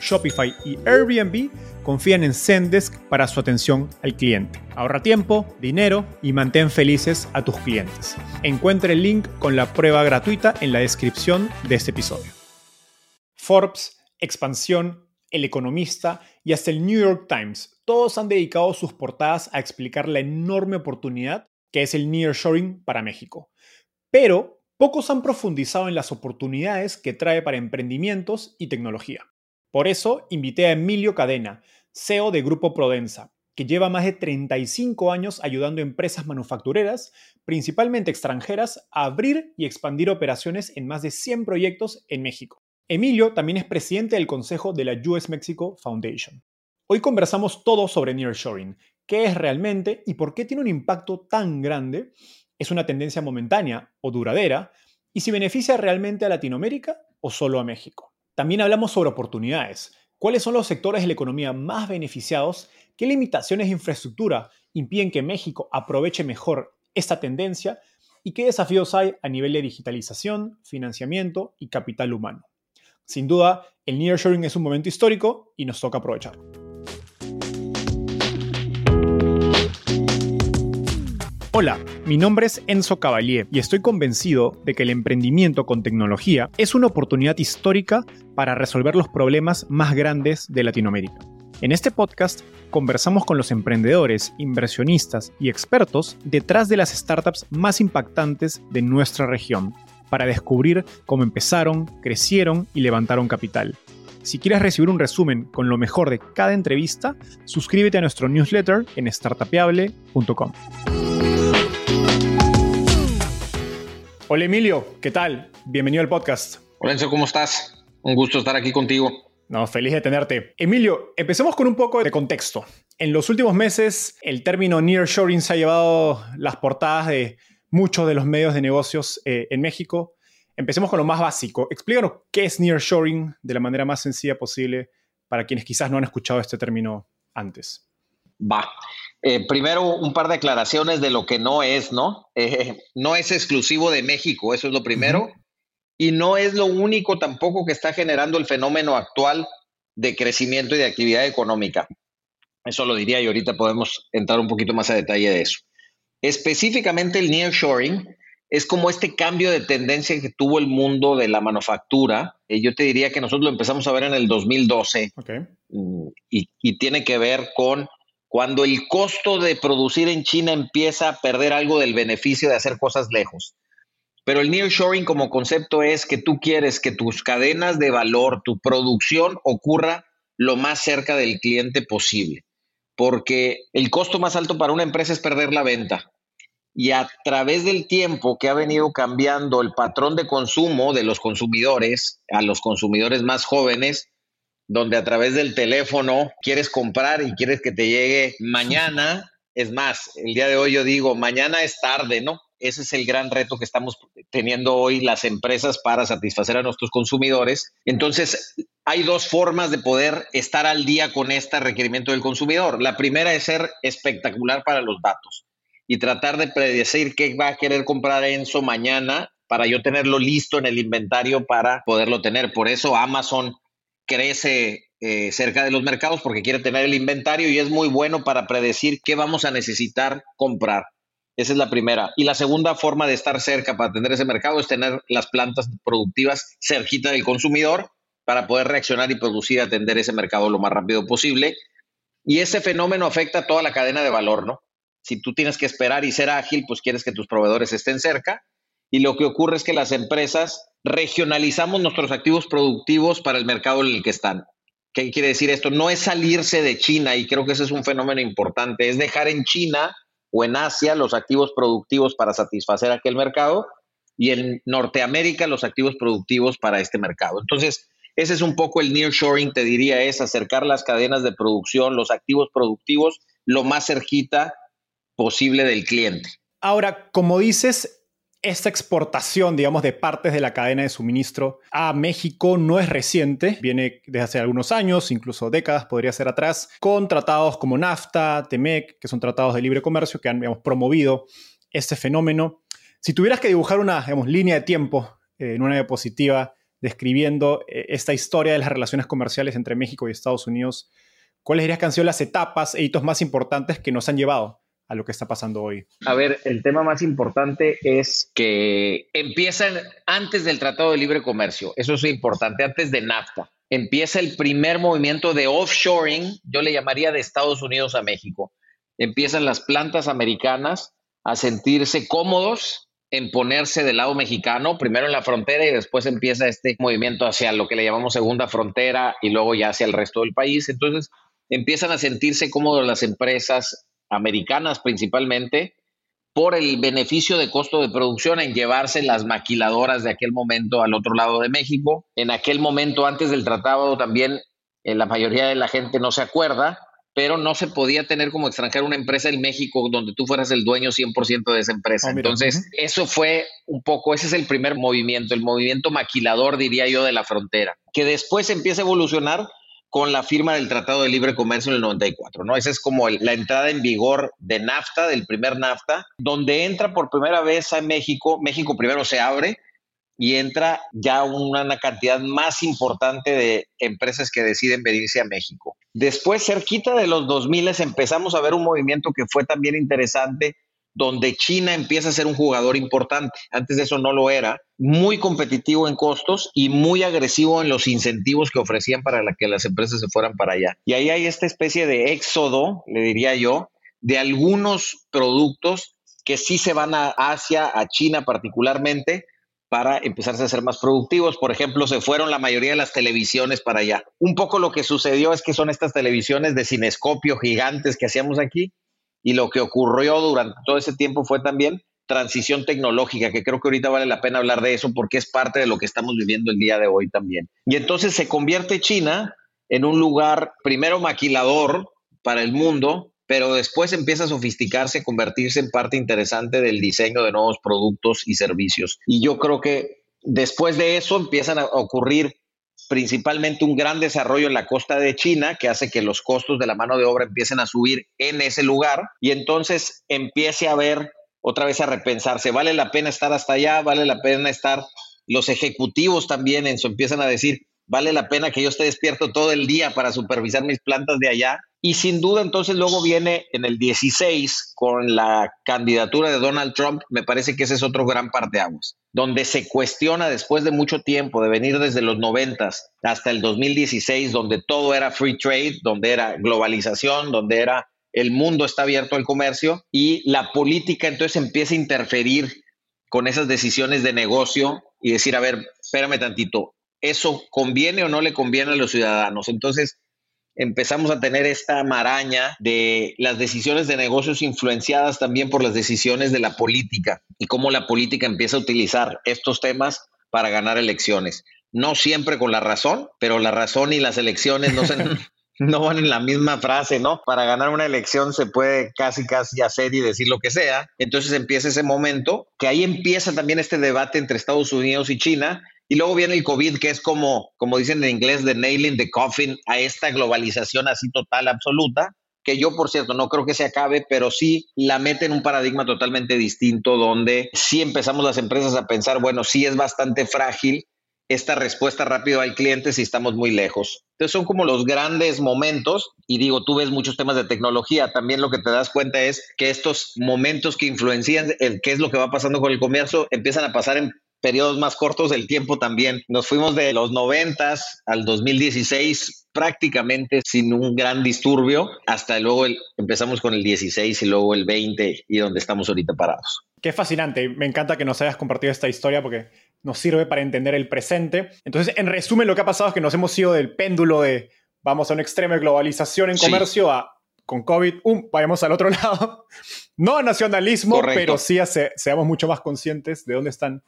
Shopify y Airbnb confían en Zendesk para su atención al cliente. Ahorra tiempo, dinero y mantén felices a tus clientes. Encuentre el link con la prueba gratuita en la descripción de este episodio. Forbes, Expansión, El Economista y hasta el New York Times, todos han dedicado sus portadas a explicar la enorme oportunidad que es el nearshoring para México. Pero pocos han profundizado en las oportunidades que trae para emprendimientos y tecnología. Por eso invité a Emilio Cadena, CEO de Grupo Prodensa, que lleva más de 35 años ayudando a empresas manufactureras, principalmente extranjeras, a abrir y expandir operaciones en más de 100 proyectos en México. Emilio también es presidente del consejo de la US Mexico Foundation. Hoy conversamos todo sobre nearshoring, qué es realmente y por qué tiene un impacto tan grande, es una tendencia momentánea o duradera, y si beneficia realmente a Latinoamérica o solo a México. También hablamos sobre oportunidades, ¿Cuáles son los sectores de la economía más beneficiados? ¿Qué limitaciones de infraestructura impiden que México aproveche mejor esta tendencia? ¿Y qué desafíos hay a nivel de digitalización, financiamiento y capital humano? Sin duda, el nearshoring es un momento histórico y nos toca aprovecharlo. Hola, mi nombre es Enzo Cavalier y estoy convencido de que el emprendimiento con tecnología es una oportunidad histórica para resolver los problemas más grandes de Latinoamérica. En este podcast conversamos con los emprendedores, inversionistas y expertos detrás de las startups más impactantes de nuestra región para descubrir cómo empezaron, crecieron y levantaron capital. Si quieres recibir un resumen con lo mejor de cada entrevista, suscríbete a nuestro newsletter en startapeable.com. Hola Emilio, ¿qué tal? Bienvenido al podcast. Hola Enzo, ¿cómo estás? Un gusto estar aquí contigo. No, feliz de tenerte. Emilio, empecemos con un poco de contexto. En los últimos meses, el término nearshoring se ha llevado las portadas de muchos de los medios de negocios eh, en México. Empecemos con lo más básico. Explícanos qué es nearshoring de la manera más sencilla posible para quienes quizás no han escuchado este término antes. Va. Eh, primero, un par de aclaraciones de lo que no es, ¿no? Eh, no es exclusivo de México, eso es lo primero. Y no es lo único tampoco que está generando el fenómeno actual de crecimiento y de actividad económica. Eso lo diría y ahorita podemos entrar un poquito más a detalle de eso. Específicamente el nearshoring es como este cambio de tendencia que tuvo el mundo de la manufactura. Eh, yo te diría que nosotros lo empezamos a ver en el 2012 mm, y, y tiene que ver con cuando el costo de producir en China empieza a perder algo del beneficio de hacer cosas lejos. Pero el nearshoring como concepto es que tú quieres que tus cadenas de valor, tu producción ocurra lo más cerca del cliente posible, porque el costo más alto para una empresa es perder la venta. Y a través del tiempo que ha venido cambiando el patrón de consumo de los consumidores, a los consumidores más jóvenes, donde a través del teléfono quieres comprar y quieres que te llegue mañana. Es más, el día de hoy yo digo, mañana es tarde, ¿no? Ese es el gran reto que estamos teniendo hoy las empresas para satisfacer a nuestros consumidores. Entonces, hay dos formas de poder estar al día con este requerimiento del consumidor. La primera es ser espectacular para los datos y tratar de predecir qué va a querer comprar Enzo mañana para yo tenerlo listo en el inventario para poderlo tener. Por eso Amazon crece eh, cerca de los mercados porque quiere tener el inventario y es muy bueno para predecir qué vamos a necesitar comprar. Esa es la primera. Y la segunda forma de estar cerca para atender ese mercado es tener las plantas productivas cerquita del consumidor para poder reaccionar y producir atender ese mercado lo más rápido posible. Y ese fenómeno afecta a toda la cadena de valor, ¿no? Si tú tienes que esperar y ser ágil, pues quieres que tus proveedores estén cerca. Y lo que ocurre es que las empresas regionalizamos nuestros activos productivos para el mercado en el que están. ¿Qué quiere decir esto? No es salirse de China, y creo que ese es un fenómeno importante, es dejar en China o en Asia los activos productivos para satisfacer aquel mercado y en Norteamérica los activos productivos para este mercado. Entonces, ese es un poco el nearshoring, te diría, es acercar las cadenas de producción, los activos productivos, lo más cerquita posible del cliente. Ahora, como dices, esta exportación, digamos, de partes de la cadena de suministro a México no es reciente, viene desde hace algunos años, incluso décadas, podría ser atrás, con tratados como NAFTA, TEMEC, que son tratados de libre comercio que han digamos, promovido este fenómeno. Si tuvieras que dibujar una digamos, línea de tiempo eh, en una diapositiva describiendo eh, esta historia de las relaciones comerciales entre México y Estados Unidos, ¿cuáles dirías que han sido las etapas e hitos más importantes que nos han llevado a lo que está pasando hoy? A ver, el tema más importante es que empiezan antes del Tratado de Libre Comercio, eso es importante, antes de NAFTA. Empieza el primer movimiento de offshoring, yo le llamaría de Estados Unidos a México. Empiezan las plantas americanas a sentirse cómodos en ponerse del lado mexicano, primero en la frontera y después empieza este movimiento hacia lo que le llamamos segunda frontera y luego ya hacia el resto del país. Entonces empiezan a sentirse cómodos las empresas americanas principalmente por el beneficio de costo de producción en llevarse las maquiladoras de aquel momento al otro lado de México. En aquel momento, antes del tratado, también eh, la mayoría de la gente no se acuerda, pero no se podía tener como extranjero una empresa en México donde tú fueras el dueño 100% de esa empresa. Ah, Entonces, eso fue un poco, ese es el primer movimiento, el movimiento maquilador, diría yo, de la frontera, que después empieza a evolucionar con la firma del Tratado de Libre Comercio en el 94, ¿no? Esa es como la entrada en vigor de NAFTA, del primer NAFTA, donde entra por primera vez a México, México primero se abre, y entra ya una cantidad más importante de empresas que deciden venirse a México. Después, cerquita de los 2000 empezamos a ver un movimiento que fue también interesante, donde China empieza a ser un jugador importante. Antes de eso no lo era, muy competitivo en costos y muy agresivo en los incentivos que ofrecían para que las empresas se fueran para allá. Y ahí hay esta especie de éxodo, le diría yo, de algunos productos que sí se van a Asia, a China particularmente, para empezarse a ser más productivos. Por ejemplo, se fueron la mayoría de las televisiones para allá. Un poco lo que sucedió es que son estas televisiones de cinescopio gigantes que hacíamos aquí y lo que ocurrió durante todo ese tiempo fue también transición tecnológica, que creo que ahorita vale la pena hablar de eso porque es parte de lo que estamos viviendo el día de hoy también. Y entonces se convierte China en un lugar primero maquilador para el mundo, pero después empieza a sofisticarse, convertirse en parte interesante del diseño de nuevos productos y servicios. Y yo creo que después de eso empiezan a ocurrir principalmente un gran desarrollo en la costa de China que hace que los costos de la mano de obra empiecen a subir en ese lugar y entonces empiece a ver otra vez a repensarse, vale la pena estar hasta allá, vale la pena estar, los ejecutivos también en eso empiezan a decir, vale la pena que yo esté despierto todo el día para supervisar mis plantas de allá y sin duda entonces luego viene en el 16 con la candidatura de Donald Trump, me parece que ese es otro gran parteaguas, donde se cuestiona después de mucho tiempo, de venir desde los 90 hasta el 2016, donde todo era free trade, donde era globalización, donde era el mundo está abierto al comercio y la política entonces empieza a interferir con esas decisiones de negocio y decir, a ver, espérame tantito, ¿eso conviene o no le conviene a los ciudadanos? Entonces, empezamos a tener esta maraña de las decisiones de negocios influenciadas también por las decisiones de la política y cómo la política empieza a utilizar estos temas para ganar elecciones. No siempre con la razón, pero la razón y las elecciones no, no van en la misma frase, ¿no? Para ganar una elección se puede casi, casi hacer y decir lo que sea. Entonces empieza ese momento, que ahí empieza también este debate entre Estados Unidos y China, y luego viene el COVID, que es como, como dicen en inglés, the nailing the coffin a esta globalización así total, absoluta, que yo, por cierto, no creo que se acabe, pero sí la mete en un paradigma totalmente distinto, donde sí empezamos las empresas a pensar, bueno, sí es bastante frágil esta respuesta rápido al cliente si estamos muy lejos. Entonces son como los grandes momentos y digo, tú ves muchos temas de tecnología, también lo que te das cuenta es que estos momentos que influencian el qué es lo que va pasando con el comercio empiezan a pasar en periodos más cortos del tiempo también. Nos fuimos de los 90 al 2016 prácticamente sin un gran disturbio, hasta luego empezamos con el 16 y luego el 20 y donde estamos ahorita parados. Qué fascinante, me encanta que nos hayas compartido esta historia porque nos sirve para entender el presente. Entonces, en resumen, lo que ha pasado es que nos hemos ido del péndulo de vamos a un extremo de globalización en comercio a con COVID, um, vayamos al otro lado. no a nacionalismo, pero sí seamos mucho más conscientes de dónde están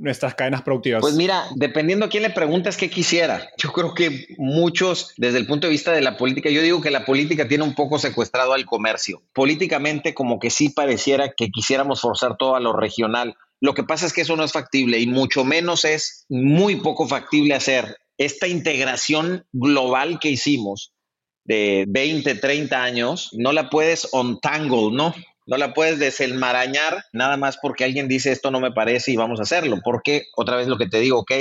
nuestras cadenas productivas? Pues mira, dependiendo a quién le preguntas qué quisiera. Yo creo que muchos, desde el punto de vista de la política, yo digo que la política tiene un poco secuestrado al comercio. Políticamente, como que sí pareciera que quisiéramos forzar todo a lo regional. Lo que pasa es que eso no es factible y mucho menos es muy poco factible hacer esta integración global que hicimos de 20, 30 años, no la puedes untangle, ¿no? No la puedes desenmarañar nada más porque alguien dice esto no me parece y vamos a hacerlo. Porque, otra vez lo que te digo, ok,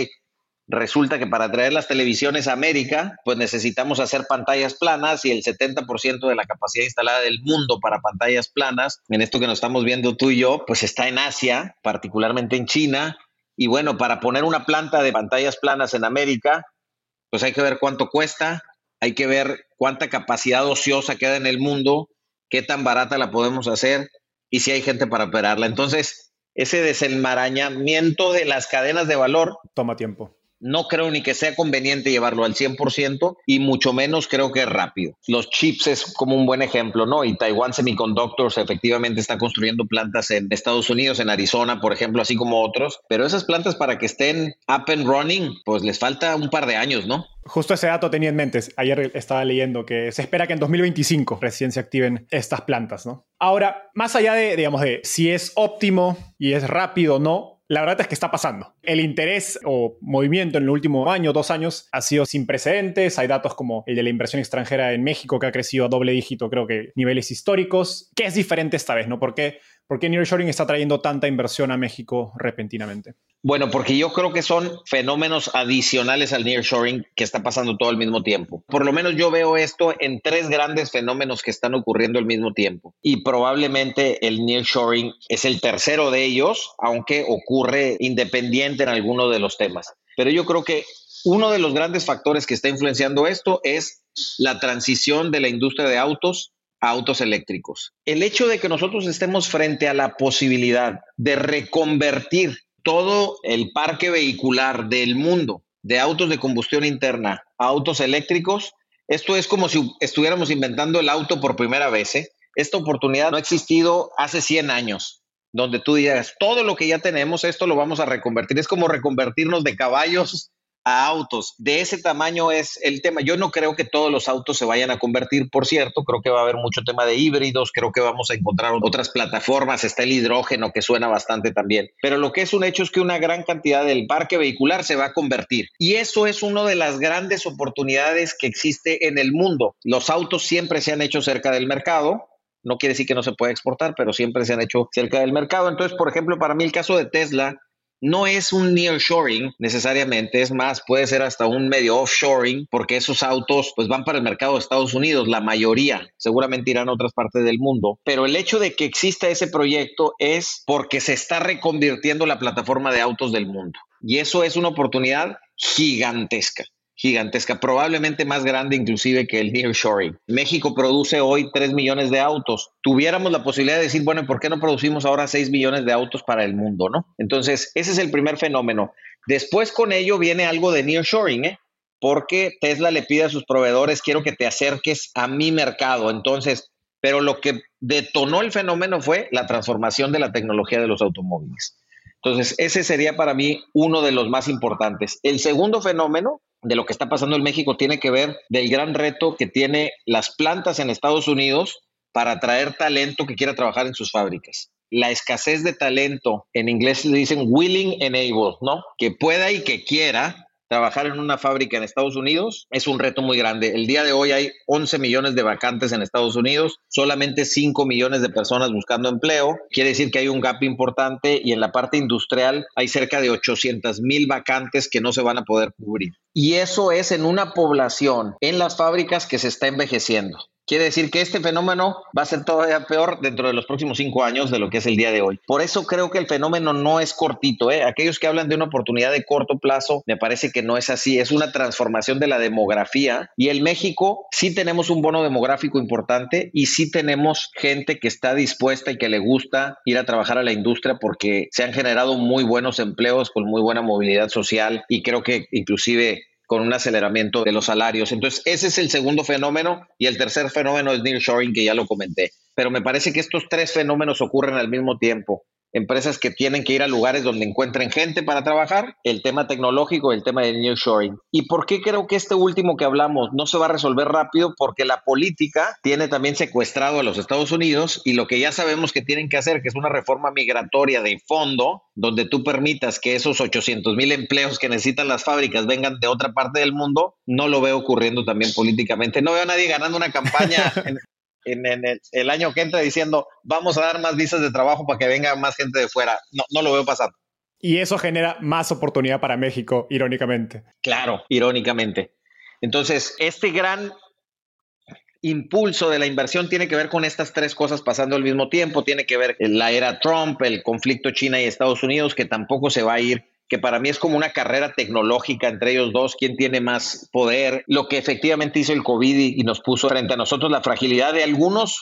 resulta que para traer las televisiones a América, pues necesitamos hacer pantallas planas y el 70% de la capacidad instalada del mundo para pantallas planas, en esto que nos estamos viendo tú y yo, pues está en Asia, particularmente en China. Y bueno, para poner una planta de pantallas planas en América, pues hay que ver cuánto cuesta, hay que ver cuánta capacidad ociosa queda en el mundo, qué tan barata la podemos hacer y si hay gente para operarla. Entonces, ese desenmarañamiento de las cadenas de valor toma tiempo no creo ni que sea conveniente llevarlo al 100% y mucho menos creo que es rápido. Los chips es como un buen ejemplo, ¿no? Y Taiwan Semiconductors efectivamente está construyendo plantas en Estados Unidos, en Arizona, por ejemplo, así como otros, pero esas plantas para que estén up and running, pues les falta un par de años, ¿no? Justo ese dato tenía en mente. Ayer estaba leyendo que se espera que en 2025 recién se activen estas plantas, ¿no? Ahora, más allá de, digamos, de si es óptimo y es rápido o no, la verdad es que está pasando. El interés o movimiento en el último año, dos años, ha sido sin precedentes. Hay datos como el de la inversión extranjera en México, que ha crecido a doble dígito, creo que niveles históricos. ¿Qué es diferente esta vez? ¿no? ¿Por qué ¿Por qué nearshoring está trayendo tanta inversión a México repentinamente? Bueno, porque yo creo que son fenómenos adicionales al nearshoring que está pasando todo al mismo tiempo. Por lo menos yo veo esto en tres grandes fenómenos que están ocurriendo al mismo tiempo. Y probablemente el nearshoring es el tercero de ellos, aunque ocurre independiente en alguno de los temas. Pero yo creo que uno de los grandes factores que está influenciando esto es la transición de la industria de autos autos eléctricos. El hecho de que nosotros estemos frente a la posibilidad de reconvertir todo el parque vehicular del mundo de autos de combustión interna a autos eléctricos, esto es como si estuviéramos inventando el auto por primera vez. ¿eh? Esta oportunidad no ha existido hace 100 años, donde tú digas, todo lo que ya tenemos, esto lo vamos a reconvertir. Es como reconvertirnos de caballos autos. De ese tamaño es el tema. Yo no creo que todos los autos se vayan a convertir, por cierto, creo que va a haber mucho tema de híbridos, creo que vamos a encontrar otras plataformas, está el hidrógeno que suena bastante también, pero lo que es un hecho es que una gran cantidad del parque vehicular se va a convertir y eso es una de las grandes oportunidades que existe en el mundo. Los autos siempre se han hecho cerca del mercado, no quiere decir que no se pueda exportar, pero siempre se han hecho cerca del mercado. Entonces, por ejemplo, para mí el caso de Tesla no es un nearshoring necesariamente, es más, puede ser hasta un medio offshoring, porque esos autos pues van para el mercado de Estados Unidos, la mayoría, seguramente irán a otras partes del mundo, pero el hecho de que exista ese proyecto es porque se está reconvirtiendo la plataforma de autos del mundo. Y eso es una oportunidad gigantesca gigantesca, probablemente más grande inclusive que el nearshoring. México produce hoy 3 millones de autos. Tuviéramos la posibilidad de decir, bueno, ¿por qué no producimos ahora 6 millones de autos para el mundo, no? Entonces, ese es el primer fenómeno. Después con ello viene algo de nearshoring, ¿eh? Porque Tesla le pide a sus proveedores, quiero que te acerques a mi mercado. Entonces, pero lo que detonó el fenómeno fue la transformación de la tecnología de los automóviles. Entonces, ese sería para mí uno de los más importantes. El segundo fenómeno de lo que está pasando en México tiene que ver del gran reto que tiene las plantas en Estados Unidos para atraer talento que quiera trabajar en sus fábricas. La escasez de talento, en inglés le dicen willing enable, ¿no? Que pueda y que quiera trabajar en una fábrica en Estados Unidos es un reto muy grande. El día de hoy hay 11 millones de vacantes en Estados Unidos, solamente 5 millones de personas buscando empleo. Quiere decir que hay un gap importante y en la parte industrial hay cerca de 800 mil vacantes que no se van a poder cubrir. Y eso es en una población en las fábricas que se está envejeciendo. Quiere decir que este fenómeno va a ser todavía peor dentro de los próximos cinco años de lo que es el día de hoy. Por eso creo que el fenómeno no es cortito. ¿eh? Aquellos que hablan de una oportunidad de corto plazo, me parece que no es así. Es una transformación de la demografía. Y en México sí tenemos un bono demográfico importante y sí tenemos gente que está dispuesta y que le gusta ir a trabajar a la industria porque se han generado muy buenos empleos con muy buena movilidad social y creo que inclusive con un aceleramiento de los salarios. Entonces, ese es el segundo fenómeno y el tercer fenómeno es nearshoring, que ya lo comenté. Pero me parece que estos tres fenómenos ocurren al mismo tiempo empresas que tienen que ir a lugares donde encuentren gente para trabajar, el tema tecnológico, el tema del nearshoring. ¿Y por qué creo que este último que hablamos no se va a resolver rápido? Porque la política tiene también secuestrado a los Estados Unidos y lo que ya sabemos que tienen que hacer, que es una reforma migratoria de fondo, donde tú permitas que esos 800 mil empleos que necesitan las fábricas vengan de otra parte del mundo, no lo veo ocurriendo también políticamente. No veo a nadie ganando una campaña en, en, el, año que entra diciendo vamos a dar más visas de trabajo para que venga más gente de fuera. No, no lo veo pasando. Y eso genera más oportunidad para México, irónicamente. Claro, irónicamente. Entonces, este gran impulso de la inversión tiene que ver con estas tres cosas pasando al mismo tiempo. Tiene que ver la era Trump, el conflicto China y Estados Unidos, que tampoco se va a ir que para mí es como una carrera tecnológica entre ellos dos, quién tiene más poder, lo que efectivamente hizo el COVID y, nos puso frente a nosotros la fragilidad de algunas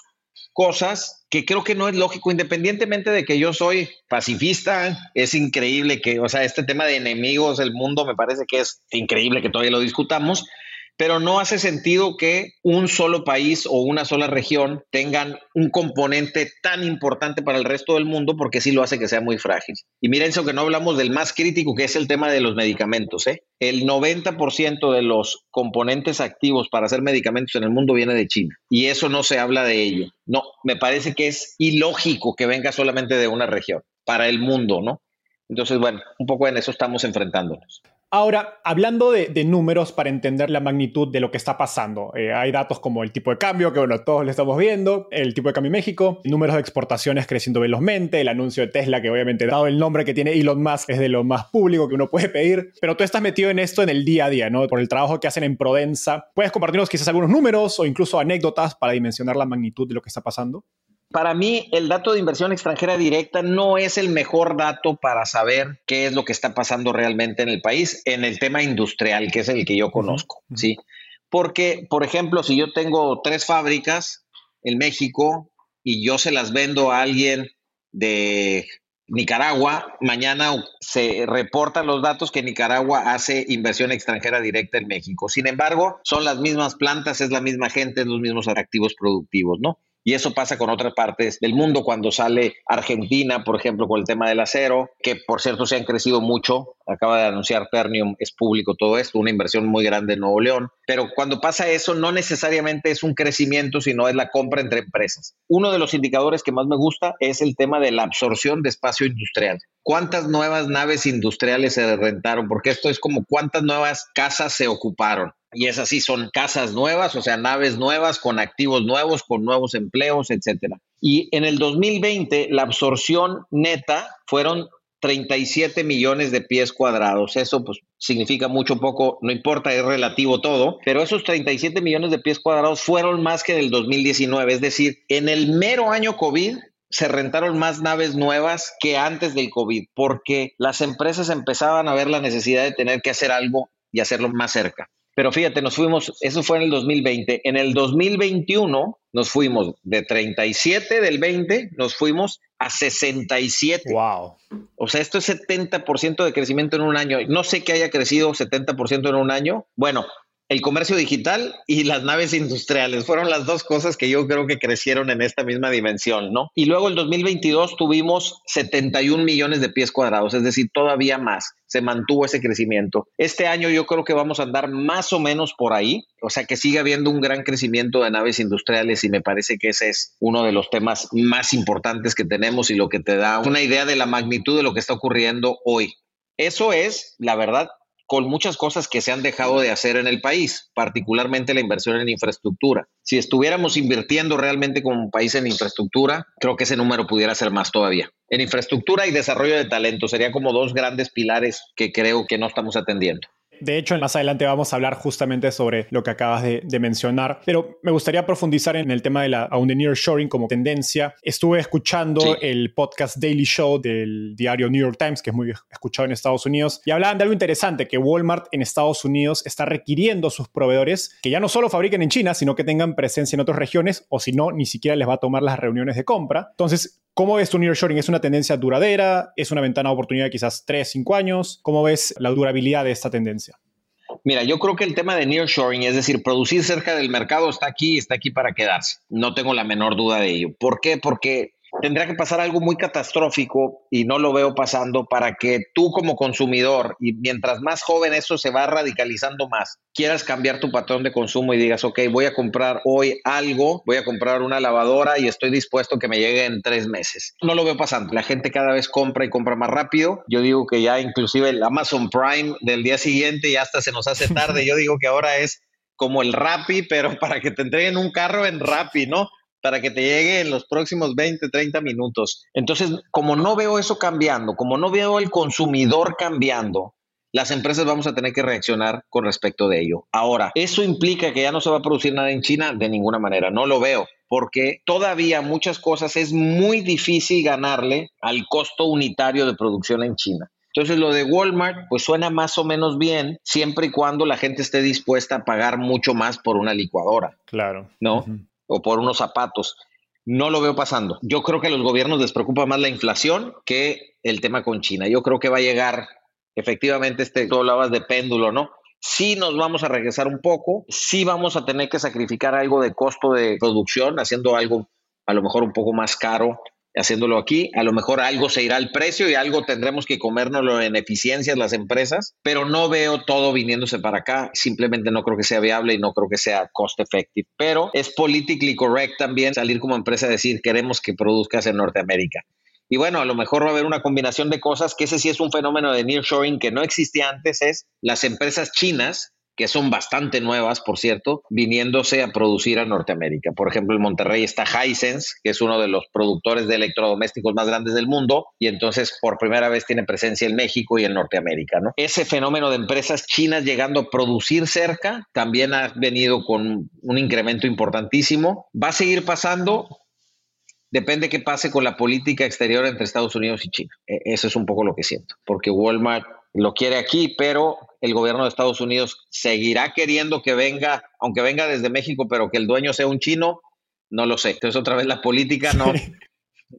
cosas que creo que no es lógico, independientemente de que yo soy pacifista, es increíble que, o sea, este tema de enemigos del mundo me parece que es increíble que todavía lo discutamos, pero no hace sentido que un solo país o una sola región tengan un componente tan importante para el resto del mundo porque sí lo hace que sea muy frágil. Y miren eso que no hablamos del más crítico que es el tema de los medicamentos. ¿eh? El 90% de los componentes activos para hacer medicamentos en el mundo viene de China y eso no se habla de ello. No, me parece que es ilógico que venga solamente de una región para el mundo, ¿no? Entonces, bueno, un poco en eso estamos enfrentándonos. Ahora, hablando de, números para entender la magnitud de lo que está pasando, eh, hay datos como el tipo de cambio, que bueno, todos lo estamos viendo, el tipo de cambio en México, números de exportaciones creciendo velozmente, el anuncio de Tesla, que obviamente dado el nombre que tiene Elon Musk es de lo más público que uno puede pedir, pero tú estás metido en esto en el día a día, ¿no? Por el trabajo que hacen en Prodensa. ¿Puedes compartirnos quizás algunos números o incluso anécdotas para dimensionar la magnitud de lo que está pasando? Para mí, el dato de inversión extranjera directa no es el mejor dato para saber qué es lo que está pasando realmente en el país en el tema industrial, que es el que yo conozco, ¿sí? Porque, por ejemplo, si yo tengo tres fábricas en México y yo se las vendo a alguien de Nicaragua, mañana se reportan los datos que Nicaragua hace inversión extranjera directa en México. Sin embargo, son las mismas plantas, es la misma gente, es los mismos activos productivos, ¿no? Y eso pasa con otras partes del mundo, cuando sale Argentina, por ejemplo, con el tema del acero, que por cierto se han crecido mucho. Acaba de anunciar Ternium, es público todo esto, una inversión muy grande en Nuevo León. Pero cuando pasa eso, no necesariamente es un crecimiento, sino es la compra entre empresas. Uno de los indicadores que más me gusta es el tema de la absorción de espacio industrial. ¿Cuántas nuevas naves industriales se rentaron? Porque esto es como cuántas nuevas casas se ocuparon y es así, son casas nuevas, o sea, naves nuevas con activos nuevos, con nuevos empleos, etcétera. Y en el 2020 la absorción neta fueron 37 millones de pies cuadrados. Eso pues significa mucho poco, no importa, es relativo todo, pero esos 37 millones de pies cuadrados fueron más que en el 2019, es decir, en el mero año COVID se rentaron más naves nuevas que antes del COVID, porque las empresas empezaban a ver la necesidad de tener que hacer algo y hacerlo más cerca. Pero fíjate, nos fuimos, eso fue en el 2020. En el 2021 nos fuimos de 37 del 20, nos fuimos a 67. Wow. O sea, esto es 70% de crecimiento en un año. No sé que haya crecido 70% en un año. Bueno, el comercio digital y las naves industriales. Fueron las dos cosas que yo creo que crecieron en esta misma dimensión, ¿no? Y luego el 2022 tuvimos 71 millones de pies cuadrados, es decir, todavía más. Se mantuvo ese crecimiento. Este año yo creo que vamos a andar más o menos por ahí, o sea que sigue habiendo un gran crecimiento de naves industriales y me parece que ese es uno de los temas más importantes que tenemos y lo que te da una idea de la magnitud de lo que está ocurriendo hoy. Eso es, la verdad, con muchas cosas que se han dejado de hacer en el país, particularmente la inversión en infraestructura. Si estuviéramos invirtiendo realmente como país en infraestructura, creo que ese número pudiera ser más todavía. En infraestructura y desarrollo de talento serían como dos grandes pilares que creo que no estamos atendiendo. De hecho, más adelante vamos a hablar justamente sobre lo que acabas de, mencionar, pero me gustaría profundizar en el tema de la de nearshoring como tendencia. Estuve escuchando el podcast Daily Show del diario New York Times, que es muy escuchado en Estados Unidos, y hablaban de algo interesante, que Walmart en Estados Unidos está requiriendo a sus proveedores que ya no solo fabriquen en China, sino que tengan presencia en otras regiones, o si no, ni siquiera les va a tomar las reuniones de compra. Entonces, ¿Cómo ves tu nearshoring? ¿Es una tendencia duradera? ¿Es una ventana de oportunidad de quizás 3, 5 años? ¿Cómo ves la durabilidad de esta tendencia? Mira, yo creo que el tema de nearshoring, es decir, producir cerca del mercado, está aquí, está aquí para quedarse. No tengo la menor duda de ello. ¿Por qué? Porque tendría que pasar algo muy catastrófico y no lo veo pasando para que tú como consumidor, y mientras más joven eso se va radicalizando más, quieras cambiar tu patrón de consumo y digas, ok, voy a comprar hoy algo, voy a comprar una lavadora y estoy dispuesto a que me llegue en tres meses. No lo veo pasando. La gente cada vez compra y compra más rápido. Yo digo que ya inclusive el Amazon Prime del día siguiente ya hasta se nos hace tarde. Yo digo que ahora es como el Rappi, pero para que te entreguen un carro en Rappi, ¿no? Para que te llegue en los próximos 20, 30 minutos. Entonces, como no veo eso cambiando, como no veo el consumidor cambiando, las empresas vamos a tener que reaccionar con respecto de ello. Ahora, ¿eso implica que ya no se va a producir nada en China? De ninguna manera, no lo veo, porque todavía muchas cosas es muy difícil ganarle al costo unitario de producción en China. Entonces lo de Walmart pues suena más o menos bien siempre y cuando la gente esté dispuesta a pagar mucho más por una licuadora. Claro. ¿No? O por unos zapatos. No lo veo pasando. Yo creo que a los gobiernos les preocupa más la inflación que el tema con China. Yo creo que va a llegar, efectivamente, este, tú hablabas de péndulo, ¿no? Sí nos vamos a regresar un poco, sí vamos a tener que sacrificar algo de costo de producción, haciendo algo a lo mejor un poco más caro haciéndolo aquí. A lo mejor algo se irá al precio y algo tendremos que comérnoslo en eficiencias las empresas, pero no veo todo viniéndose para acá. Simplemente no creo que sea viable y no creo que sea cost effective. Pero es politically correct también salir como empresa a decir queremos que produzcas en Norteamérica. Y bueno, a lo mejor va a haber una combinación de cosas, que ese sí es un fenómeno de nearshoring que no existía antes, es las empresas chinas que son bastante nuevas, por cierto, viniéndose a producir a Norteamérica. Por ejemplo, en Monterrey está Hisense, que es uno de los productores de electrodomésticos más grandes del mundo, y entonces por primera vez tiene presencia en México y en Norteamérica. ¿no? Ese fenómeno de empresas chinas llegando a producir cerca también ha venido con un incremento importantísimo. Va a seguir pasando, Depende qué pase con la política exterior entre Estados Unidos y China. E, eso es un poco lo que siento, porque Walmart lo quiere aquí, pero el gobierno de Estados Unidos seguirá queriendo que venga, aunque venga desde México, pero que el dueño sea un chino, no lo sé. Entonces otra vez la política no,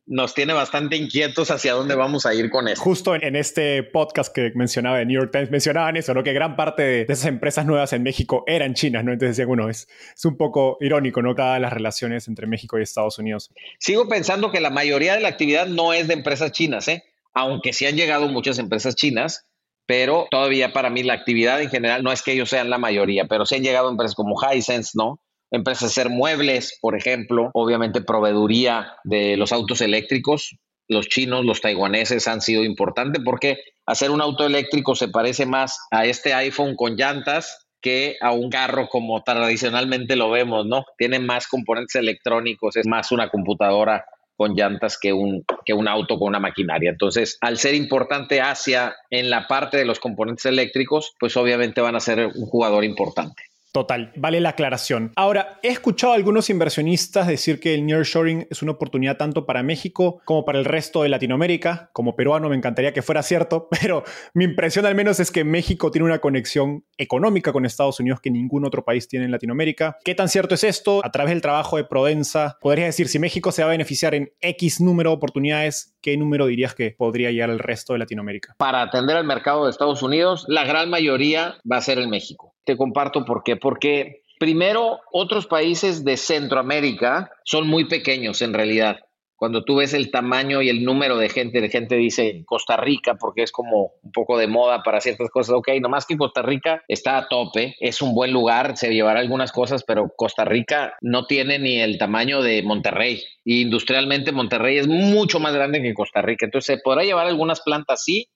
nos tiene bastante inquietos hacia dónde vamos a ir con eso. Justo en, este podcast que mencionaba de New York Times, mencionaban eso, ¿no? Que gran parte de, esas empresas nuevas en México eran chinas, ¿no? Entonces decían, bueno, es, es un poco irónico, ¿no? Cada las relaciones entre México y Estados Unidos. Sigo pensando que la mayoría de la actividad no es de empresas chinas, ¿eh? Aunque sí han llegado muchas empresas chinas, pero todavía para mí la actividad en general no es que ellos sean la mayoría, pero sí han llegado empresas como Hisense, ¿no? Empresas de hacer muebles, por ejemplo, obviamente proveeduría de los autos eléctricos. Los chinos, los taiwaneses han sido importantes porque hacer un auto eléctrico se parece más a este iPhone con llantas que a un carro como tradicionalmente lo vemos, ¿no? Tiene más componentes electrónicos, es más una computadora con llantas que un, que un auto con una maquinaria. Entonces, al ser importante Asia en la parte de los componentes eléctricos, pues obviamente van a ser un jugador importante. Total, vale la aclaración. Ahora, he escuchado a algunos inversionistas decir que el nearshoring es una oportunidad tanto para México como para el resto de Latinoamérica. Como peruano me encantaría que fuera cierto, pero mi impresión al menos es que México tiene una conexión económica con Estados Unidos que ningún otro país tiene en Latinoamérica. ¿Qué tan cierto es esto? A través del trabajo de Prodensa, podrías decir si México se va a beneficiar en X número de oportunidades, ¿qué número dirías que podría llegar al resto de Latinoamérica? Para atender al mercado de Estados Unidos, la gran mayoría va a ser en México. Comparto por qué. Porque primero, otros países de Centroamérica son muy pequeños en realidad. Cuando tú ves el tamaño y el número de gente, de gente dice Costa Rica, porque es como un poco de moda para ciertas cosas. Ok, nomás que Costa Rica está a tope, es un buen lugar, se llevará algunas cosas, pero Costa Rica no tiene ni el tamaño de Monterrey. Y industrialmente Monterrey es mucho más grande que Costa Rica. Entonces se podrá llevar algunas plantas, sí,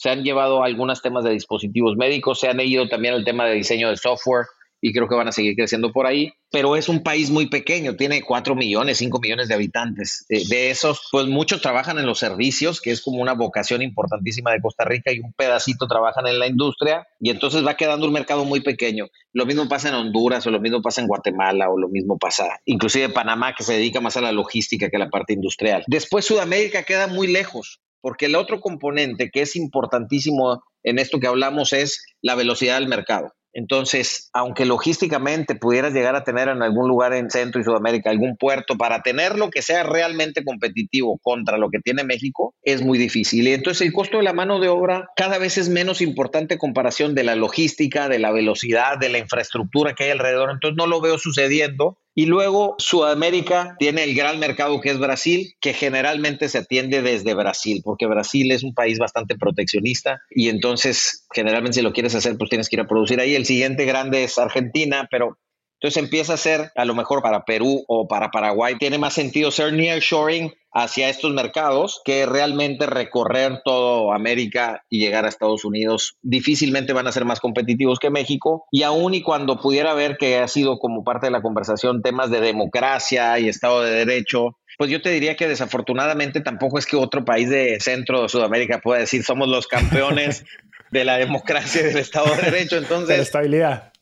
se han llevado algunos temas de dispositivos médicos, se han ido también al tema de diseño de software y creo que van a seguir creciendo por ahí, pero es un país muy pequeño, tiene 4 millones, 5 millones de habitantes. Eh, de esos, pues muchos trabajan en los servicios, que es como una vocación importantísima de Costa Rica, y un pedacito trabajan en la industria, y entonces va quedando un mercado muy pequeño. Lo mismo pasa en Honduras, o lo mismo pasa en Guatemala, o lo mismo pasa inclusive Panamá, que se dedica más a la logística que a la parte industrial. Después Sudamérica queda muy lejos, porque el otro componente que es importantísimo en esto que hablamos es la velocidad del mercado. Entonces, aunque logísticamente pudieras llegar a tener en algún lugar en Centro y Sudamérica algún puerto para tener lo que sea realmente competitivo contra lo que tiene México, es muy difícil. Y entonces el costo de la mano de obra cada vez es menos importante en comparación de la logística, de la velocidad, de la infraestructura que hay alrededor. Entonces no lo veo sucediendo y luego Sudamérica tiene el gran mercado que es Brasil, que generalmente se atiende desde Brasil, porque Brasil es un país bastante proteccionista y entonces generalmente si lo quieres hacer, pues tienes que ir a producir ahí. El siguiente grande es Argentina, pero entonces empieza a ser, a lo mejor para Perú o para Paraguay, tiene más sentido ser nearshoring hacia estos mercados que realmente recorrer todo América y llegar a Estados Unidos. Difícilmente van a ser más competitivos que México. Y aún y cuando pudiera ver que ha sido como parte de la conversación temas de democracia y Estado de Derecho, pues yo te diría que desafortunadamente tampoco es que otro país de Centro o Sudamérica pueda decir somos los campeones de la democracia y del Estado de Derecho. Entonces, de la estabilidad.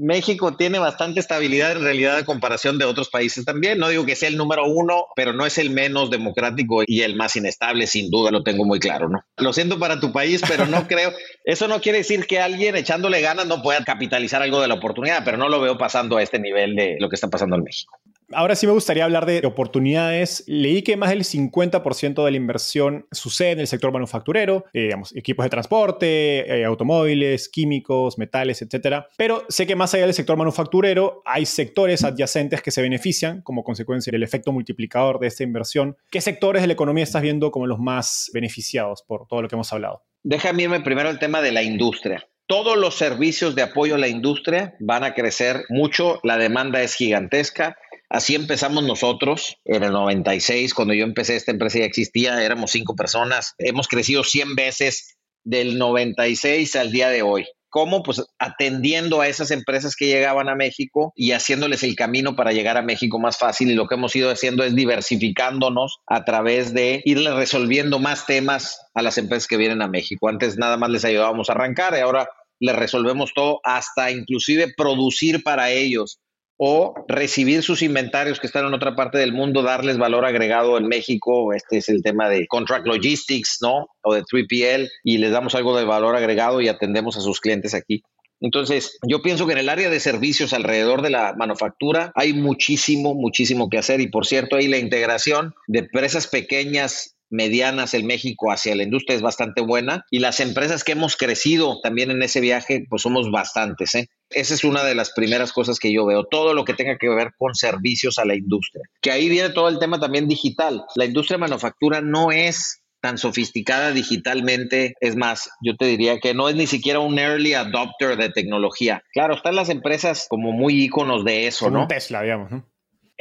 México tiene bastante estabilidad en realidad en comparación de otros países también. No digo que sea el número uno, pero no es el menos democrático y el más inestable, sin duda, lo tengo muy claro, ¿no? Lo siento para tu país, pero no creo. Eso no quiere decir que alguien echándole ganas no pueda capitalizar algo de la oportunidad, pero no lo veo pasando a este nivel de lo que está pasando en México. Ahora sí me gustaría hablar de oportunidades. Leí que más del 50% de la inversión sucede en el sector manufacturero, eh, digamos, equipos de transporte, eh, automóviles, químicos, metales, etc. Pero sé que más allá del sector manufacturero hay sectores adyacentes que se benefician como consecuencia del efecto multiplicador de esta inversión. ¿Qué sectores de la economía estás viendo como los más beneficiados por todo lo que hemos hablado? Déjame irme primero al tema de la industria todos los servicios de apoyo a la industria van a crecer mucho, la demanda es gigantesca Así empezamos nosotros en el 96, cuando yo empecé esta empresa ya existía, éramos cinco personas, hemos crecido 100 veces del 96 al día de hoy. ¿Cómo? Pues atendiendo a esas empresas que llegaban a México y haciéndoles el camino para llegar a México más fácil. Y lo que hemos ido haciendo es diversificándonos a través de irle resolviendo más temas a las empresas que vienen a México. Antes nada más les ayudábamos a arrancar y ahora les resolvemos todo, hasta inclusive producir para ellos o recibir sus inventarios que están en otra parte del mundo, darles valor agregado en México. Este es el tema de contract logistics, ¿no? O de 3PL y les damos algo de valor agregado y atendemos a sus clientes aquí. Entonces, yo pienso que en el área de servicios alrededor de la manufactura hay muchísimo, muchísimo que hacer. Y por cierto, ahí la integración de empresas pequeñas medianas en México hacia la industria es bastante buena y las empresas que hemos crecido también en ese viaje, pues somos bastantes. ¿eh? Esa es una de las primeras cosas que yo veo, todo lo que tenga que ver con servicios a la industria. Que ahí viene todo el tema también digital. La industria de manufactura no es tan sofisticada digitalmente. Es más, yo te diría que no es ni siquiera un early adopter de tecnología. Claro, están las empresas como muy íconos de eso, ¿no? Tesla, digamos, ¿no?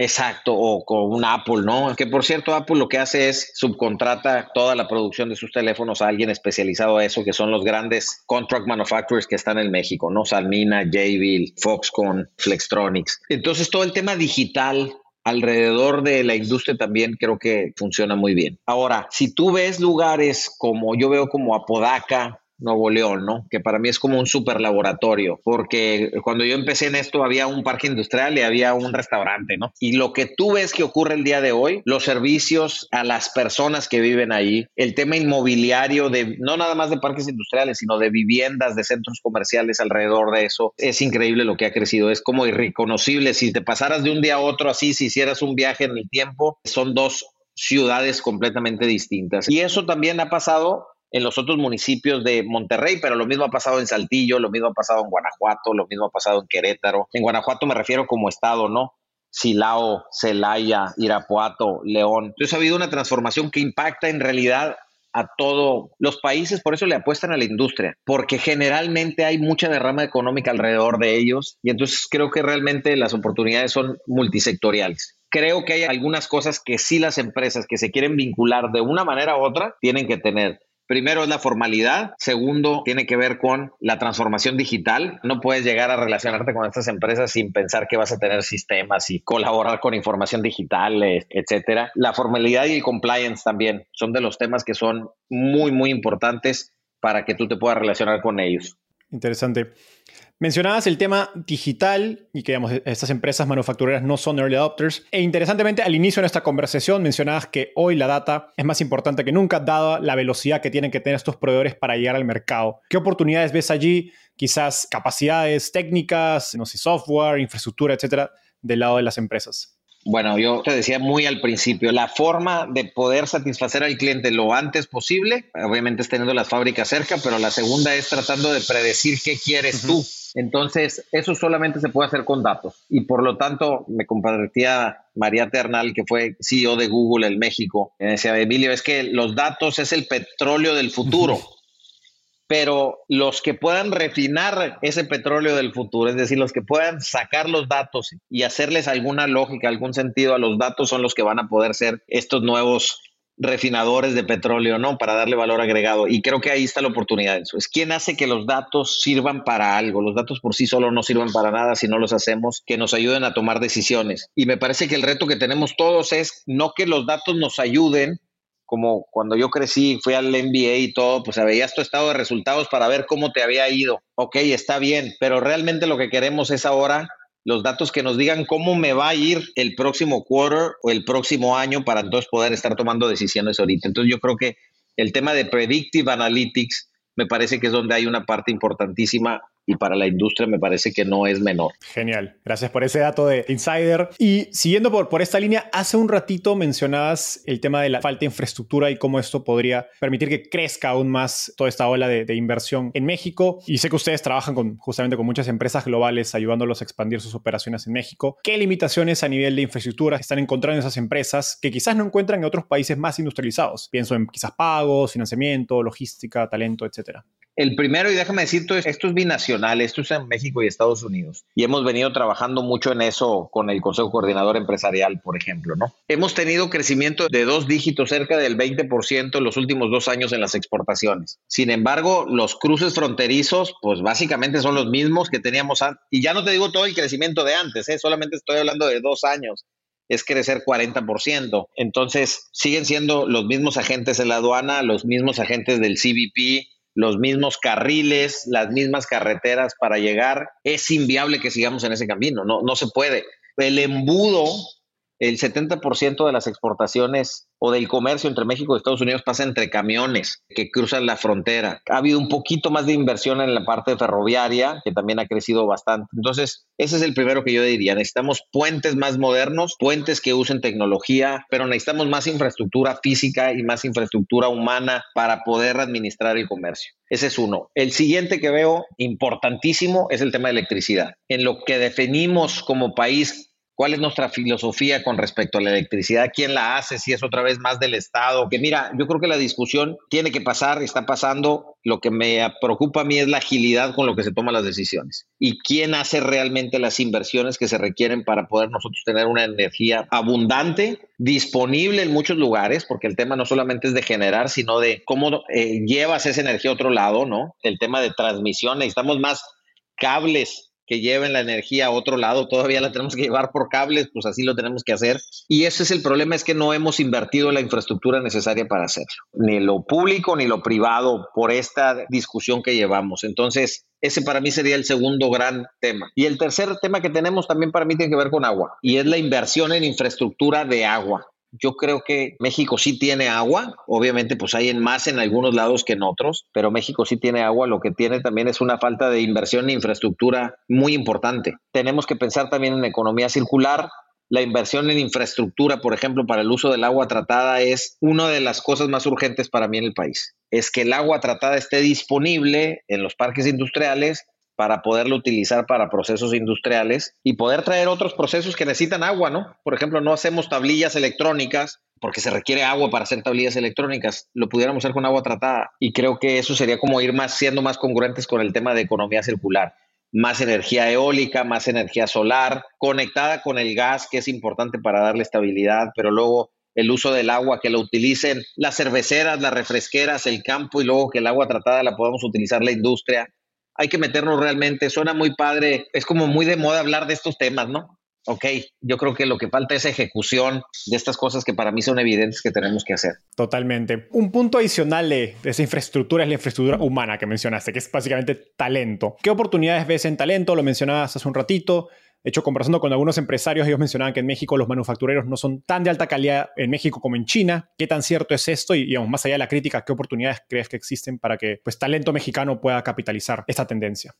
Exacto, o con un Apple, ¿no? Que por cierto, Apple lo que hace es subcontrata toda la producción de sus teléfonos a alguien especializado a eso, que son los grandes contract manufacturers que están en México, ¿no? Salmina, Jabil, Foxconn, Flextronics. Entonces, todo el tema digital alrededor de la industria también creo que funciona muy bien. Ahora, si tú ves lugares como yo veo como Apodaca, Nuevo León, ¿no? Que para mí es como un super laboratorio, porque cuando yo empecé en esto había un parque industrial y había un restaurante, ¿no? Y lo que tú ves que ocurre el día de hoy, los servicios a las personas que viven ahí, el tema inmobiliario de no nada más de parques industriales, sino de viviendas, de centros comerciales alrededor de eso, es increíble lo que ha crecido, es como irreconocible. Si te pasaras de un día a otro así, si hicieras un viaje en el tiempo, son dos ciudades completamente distintas. Y eso también ha pasado en los otros municipios de Monterrey, pero lo mismo ha pasado en Saltillo, lo mismo ha pasado en Guanajuato, lo mismo ha pasado en Querétaro. En Guanajuato me refiero como estado, ¿no? Silao, Celaya, Irapuato, León. Entonces ha habido una transformación que impacta en realidad a todos los países, por eso le apuestan a la industria, porque generalmente hay mucha derrama económica alrededor de ellos y entonces creo que realmente las oportunidades son multisectoriales. Creo que hay algunas cosas que sí las empresas que se quieren vincular de una manera u otra tienen que tener Primero es la formalidad, segundo tiene que ver con la transformación digital. No puedes llegar a relacionarte con estas empresas sin pensar que vas a tener sistemas y colaborar con información digital, etcétera. La formalidad y el compliance también son de los temas que son muy, muy importantes para que tú te puedas relacionar con ellos. Interesante. Mencionabas el tema digital y que digamos, estas empresas manufactureras no son early adopters. E interesantemente, al inicio de esta conversación mencionabas que hoy la data es más importante que nunca, dada la velocidad que tienen que tener estos proveedores para llegar al mercado. ¿Qué oportunidades ves allí? Quizás capacidades técnicas, no sé, software, infraestructura, etcétera, del lado de las empresas. Bueno, yo te decía muy al principio, la forma de poder satisfacer al cliente lo antes posible, obviamente es teniendo las fábricas cerca, pero la segunda es tratando de predecir qué quieres tú. Entonces, eso solamente se puede hacer con datos. Y por lo tanto, me compartía María Ternal, que fue CEO de Google en México, me decía, Emilio, es que los datos es el petróleo del futuro. Pero los que puedan refinar ese petróleo del futuro, es decir, los que puedan sacar los datos y hacerles alguna lógica, algún sentido a los datos, son los que van a poder ser estos nuevos refinadores de petróleo, ¿no? Para darle valor agregado. Y creo que ahí está la oportunidad. Es quién hace que los datos sirvan para algo. Los datos por sí solo no sirven para nada si no los hacemos, que nos ayuden a tomar decisiones. Y me parece que el reto que tenemos todos es no que los datos nos ayuden, como cuando yo crecí, fui al NBA y todo, pues veías tu estado de resultados para ver cómo te había ido. Ok, está bien, pero realmente lo que queremos es ahora los datos que nos digan cómo me va a ir el próximo quarter o el próximo año para entonces poder estar tomando decisiones ahorita. Entonces yo creo que el tema de predictive analytics me parece que es donde hay una parte importantísima y para la industria me parece que no es menor. Genial, gracias por ese dato de Insider. Y siguiendo por, por esta línea, hace un ratito mencionabas el tema de la falta de infraestructura y cómo esto podría permitir que crezca aún más toda esta ola de, inversión en México. Y sé que ustedes trabajan con, justamente con muchas empresas globales ayudándolos a expandir sus operaciones en México. ¿Qué limitaciones a nivel de infraestructura están encontrando esas empresas que quizás no encuentran en otros países más industrializados? Pienso en quizás pagos, financiamiento, logística, talento, etcétera. El primero, y déjame decirte, esto es binacional, esto es en México y Estados Unidos. Y hemos venido trabajando mucho en eso con el Consejo Coordinador Empresarial, por ejemplo, ¿no? Hemos tenido crecimiento de dos dígitos, cerca del 20% en los últimos dos años en las exportaciones. Sin embargo, los cruces fronterizos, pues básicamente son los mismos que teníamos antes. Y ya no te digo todo el crecimiento de antes, ¿eh? solamente estoy hablando de dos años es crecer 40%. Entonces, siguen siendo los mismos agentes de la aduana, los mismos agentes del CBP, los mismos carriles, las mismas carreteras para llegar, es inviable que sigamos en ese camino, no, no se puede. El embudo el 70% de las exportaciones o del comercio entre México y Estados Unidos pasa entre camiones que cruzan la frontera. Ha habido un poquito más de inversión en la parte ferroviaria, que también ha crecido bastante. Entonces, ese es el primero que yo diría. Necesitamos puentes más modernos, puentes que usen tecnología, pero necesitamos más infraestructura física y más infraestructura humana para poder administrar el comercio. Ese es uno. El siguiente que veo importantísimo es el tema de electricidad. En lo que definimos como país ¿Cuál es nuestra filosofía con respecto a la electricidad? ¿Quién la hace? Si es otra vez más del Estado. Que mira, yo creo que la discusión tiene que pasar, está pasando. Lo que me preocupa a mí es la agilidad con lo que se toman las decisiones y quién hace realmente las inversiones que se requieren para poder nosotros tener una energía abundante, disponible en muchos lugares, porque el tema no solamente es de generar, sino de cómo eh, llevas esa energía a otro lado, ¿no? El tema de transmisión, necesitamos más cables que lleven la energía a otro lado, todavía la tenemos que llevar por cables, pues así lo tenemos que hacer. Y ese es el problema, es que no hemos invertido la infraestructura necesaria para hacerlo, ni lo público ni lo privado, por esta discusión que llevamos. Entonces, ese para mí sería el segundo gran tema. Y el tercer tema que tenemos también para mí tiene que ver con agua, y es la inversión en infraestructura de agua. Yo creo que México sí tiene agua, obviamente pues hay en más en algunos lados que en otros, pero México sí tiene agua, lo que tiene también es una falta de inversión en infraestructura muy importante. Tenemos que pensar también en economía circular, la inversión en infraestructura, por ejemplo, para el uso del agua tratada es una de las cosas más urgentes para mí en el país. Es que el agua tratada esté disponible en los parques industriales para poderlo utilizar para procesos industriales y poder traer otros procesos que necesitan agua, ¿no? Por ejemplo, no hacemos tablillas electrónicas porque se requiere agua para hacer tablillas electrónicas, lo pudiéramos hacer con agua tratada y creo que eso sería como ir más siendo más congruentes con el tema de economía circular. Más energía eólica, más energía solar, conectada con el gas, que es importante para darle estabilidad, pero luego el uso del agua, que lo utilicen las cerveceras, las refresqueras, el campo y luego que el agua tratada la podamos utilizar la industria. Hay que meternos realmente, suena muy padre, es como muy de moda hablar de estos temas, ¿no? ok, yo creo que lo que falta es ejecución de estas cosas que para mí son evidentes que tenemos que hacer. Totalmente. Un punto adicional de, esa infraestructura es la infraestructura humana que mencionaste, que es básicamente talento. ¿Qué oportunidades ves en talento? Lo mencionabas hace un ratito. De hecho, conversando con algunos empresarios, ellos mencionaban que en México los manufactureros no son tan de alta calidad en México como en China. ¿Qué tan cierto es esto? Y, digamos, más allá de la crítica, ¿qué oportunidades crees que existen para que pues, talento mexicano pueda capitalizar esta tendencia?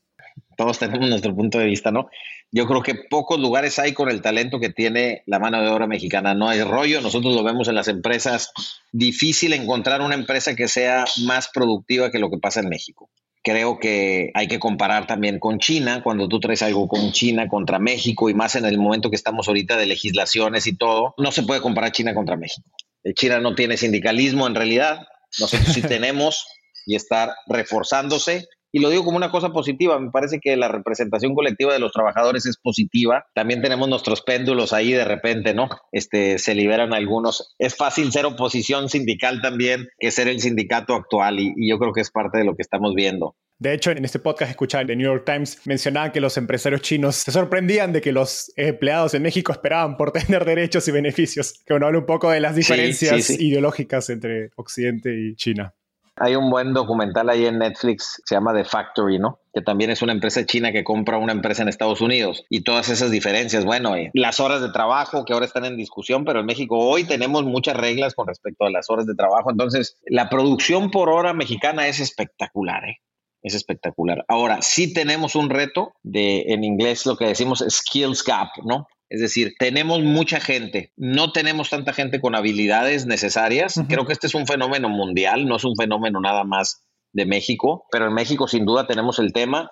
Todos tenemos nuestro punto de vista, ¿no? Yo creo que pocos lugares hay con el talento que tiene la mano de obra mexicana. No hay rollo, nosotros lo vemos en las empresas. Difícil encontrar una empresa que sea más productiva que lo que pasa en México. Creo que hay que comparar también con China, cuando tú traes algo con China contra México y más en el momento que estamos ahorita de legislaciones y todo, no se puede comparar China contra México. Eh, China no tiene sindicalismo en realidad, nosotros sí tenemos y está reforzándose y lo digo como una cosa positiva, me parece que la representación colectiva de los trabajadores es positiva. También tenemos nuestros péndulos ahí de repente, ¿no? Este, se liberan algunos. Es fácil ser oposición sindical también que ser el sindicato actual y, yo creo que es parte de lo que estamos viendo. De hecho, en este podcast escuchaba de New York Times mencionaban que los empresarios chinos se sorprendían de que los empleados en México esperaban por tener derechos y beneficios. Que uno habla un poco de las diferencias ideológicas entre Occidente y China. Hay un buen documental ahí en Netflix, se llama The Factory, ¿no? Que también es una empresa china que compra una empresa en Estados Unidos. Y todas esas diferencias, bueno, eh, las horas de trabajo que ahora están en discusión, pero en México hoy tenemos muchas reglas con respecto a las horas de trabajo. Entonces, la producción por hora mexicana es espectacular, ¿eh? Es espectacular. Ahora, sí tenemos un reto de, en inglés, lo que decimos skills gap, ¿no? Es decir, tenemos mucha gente, no tenemos tanta gente con habilidades necesarias. Creo que este es un fenómeno mundial, no es un fenómeno nada más de México, pero en México sin duda tenemos el tema.